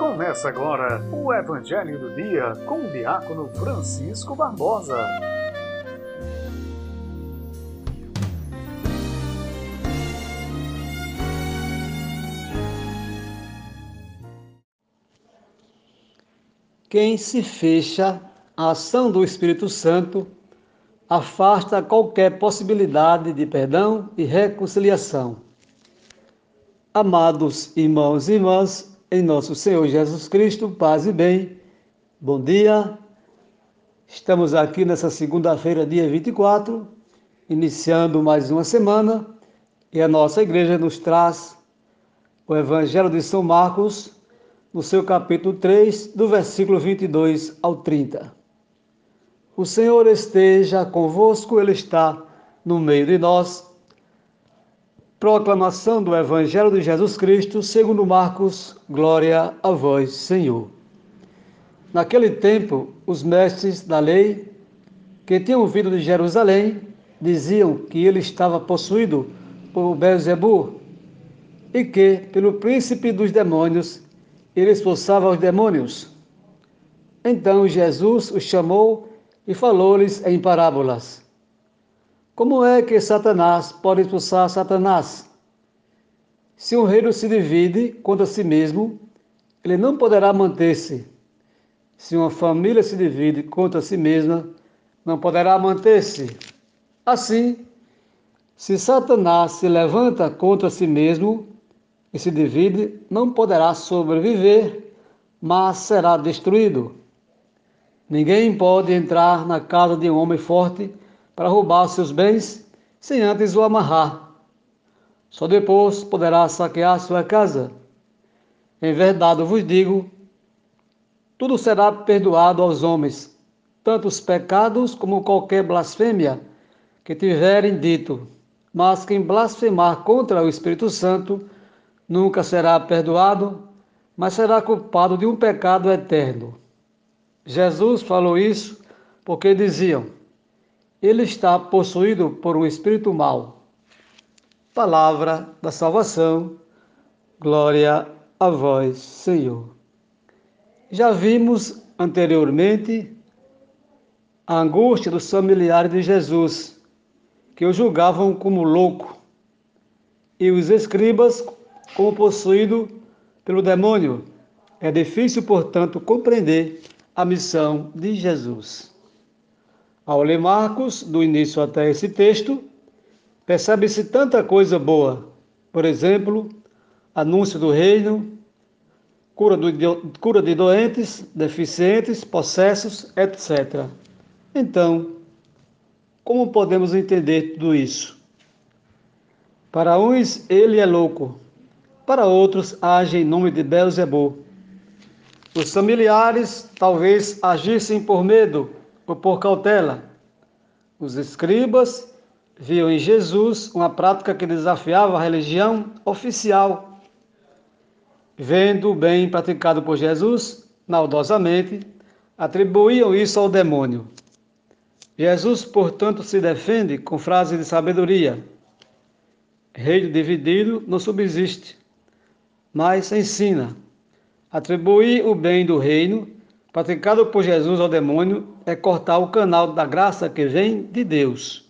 Começa agora o Evangelho do Dia com o diácono Francisco Barbosa. Quem se fecha à ação do Espírito Santo afasta qualquer possibilidade de perdão e reconciliação. Amados irmãos e irmãs, em nosso Senhor Jesus Cristo, paz e bem, bom dia. Estamos aqui nessa segunda-feira, dia 24, iniciando mais uma semana, e a nossa igreja nos traz o Evangelho de São Marcos, no seu capítulo 3, do versículo 22 ao 30. O Senhor esteja convosco, Ele está no meio de nós. Proclamação do Evangelho de Jesus Cristo, segundo Marcos, glória a vós, Senhor. Naquele tempo, os mestres da lei, que tinham vindo de Jerusalém, diziam que ele estava possuído por Beelzebub e que, pelo príncipe dos demônios, ele expulsava os demônios. Então Jesus os chamou e falou-lhes em parábolas. Como é que Satanás pode expulsar Satanás? Se um reino se divide contra si mesmo, ele não poderá manter-se. Se uma família se divide contra si mesma, não poderá manter-se. Assim, se Satanás se levanta contra si mesmo e se divide, não poderá sobreviver, mas será destruído. Ninguém pode entrar na casa de um homem forte para roubar seus bens sem antes o amarrar. Só depois poderá saquear sua casa. Em verdade vos digo: tudo será perdoado aos homens, tanto os pecados como qualquer blasfêmia que tiverem dito. Mas quem blasfemar contra o Espírito Santo nunca será perdoado, mas será culpado de um pecado eterno. Jesus falou isso porque diziam: ele está possuído por um espírito mau. Palavra da salvação, glória a vós, Senhor. Já vimos anteriormente a angústia dos familiares de Jesus, que o julgavam como louco, e os escribas como possuído pelo demônio. É difícil, portanto, compreender a missão de Jesus. Ao ler Marcos, do início até esse texto, percebe-se tanta coisa boa. Por exemplo, anúncio do reino, cura, do, cura de doentes, deficientes, possessos, etc. Então, como podemos entender tudo isso? Para uns, ele é louco, para outros, age em nome de Belzebub. Os familiares talvez agissem por medo por cautela. Os escribas viam em Jesus uma prática que desafiava a religião oficial. Vendo o bem praticado por Jesus, maldosamente, atribuíam isso ao demônio. Jesus, portanto, se defende com frases de sabedoria. Reino dividido não subsiste, mas ensina Atribuir o bem do reino praticado por Jesus ao demônio é cortar o canal da graça que vem de Deus.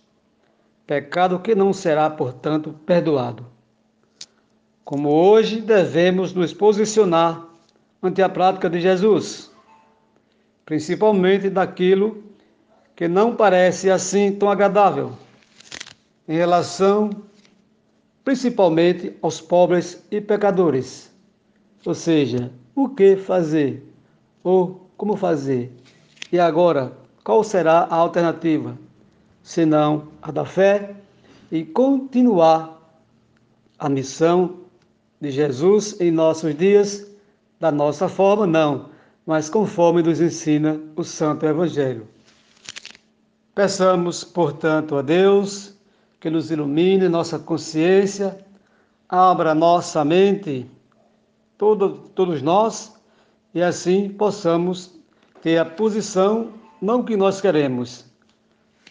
Pecado que não será, portanto, perdoado. Como hoje devemos nos posicionar ante a prática de Jesus, principalmente daquilo que não parece assim tão agradável, em relação principalmente aos pobres e pecadores, ou seja, o que fazer ou como fazer. E agora, qual será a alternativa? Senão a da fé e continuar a missão de Jesus em nossos dias, da nossa forma, não, mas conforme nos ensina o Santo Evangelho. Peçamos, portanto, a Deus que nos ilumine nossa consciência, abra nossa mente todo, todos nós, e assim possamos ter a posição, não que nós queremos,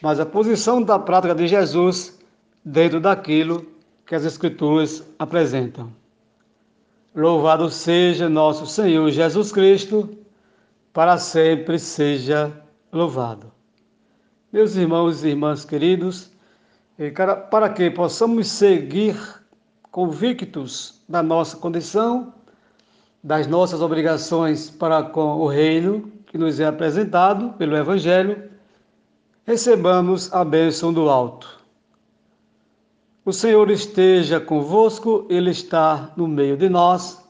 mas a posição da prática de Jesus dentro daquilo que as Escrituras apresentam. Louvado seja nosso Senhor Jesus Cristo, para sempre seja louvado. Meus irmãos e irmãs queridos, para que possamos seguir convictos da nossa condição, das nossas obrigações para com o reino que nos é apresentado pelo Evangelho, recebamos a bênção do alto. O Senhor esteja convosco, Ele está no meio de nós.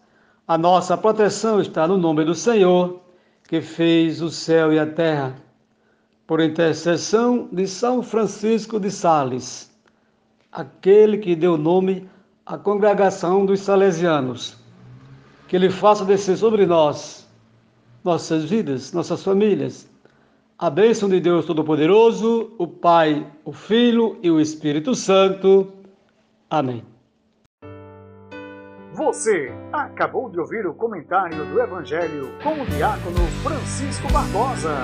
A nossa proteção está no nome do Senhor, que fez o céu e a terra. Por intercessão de São Francisco de Sales, aquele que deu nome à congregação dos Salesianos, que Ele faça descer sobre nós, nossas vidas, nossas famílias, a bênção de Deus Todo-Poderoso, o Pai, o Filho e o Espírito Santo. Amém. Você acabou de ouvir o comentário do Evangelho com o diácono Francisco Barbosa.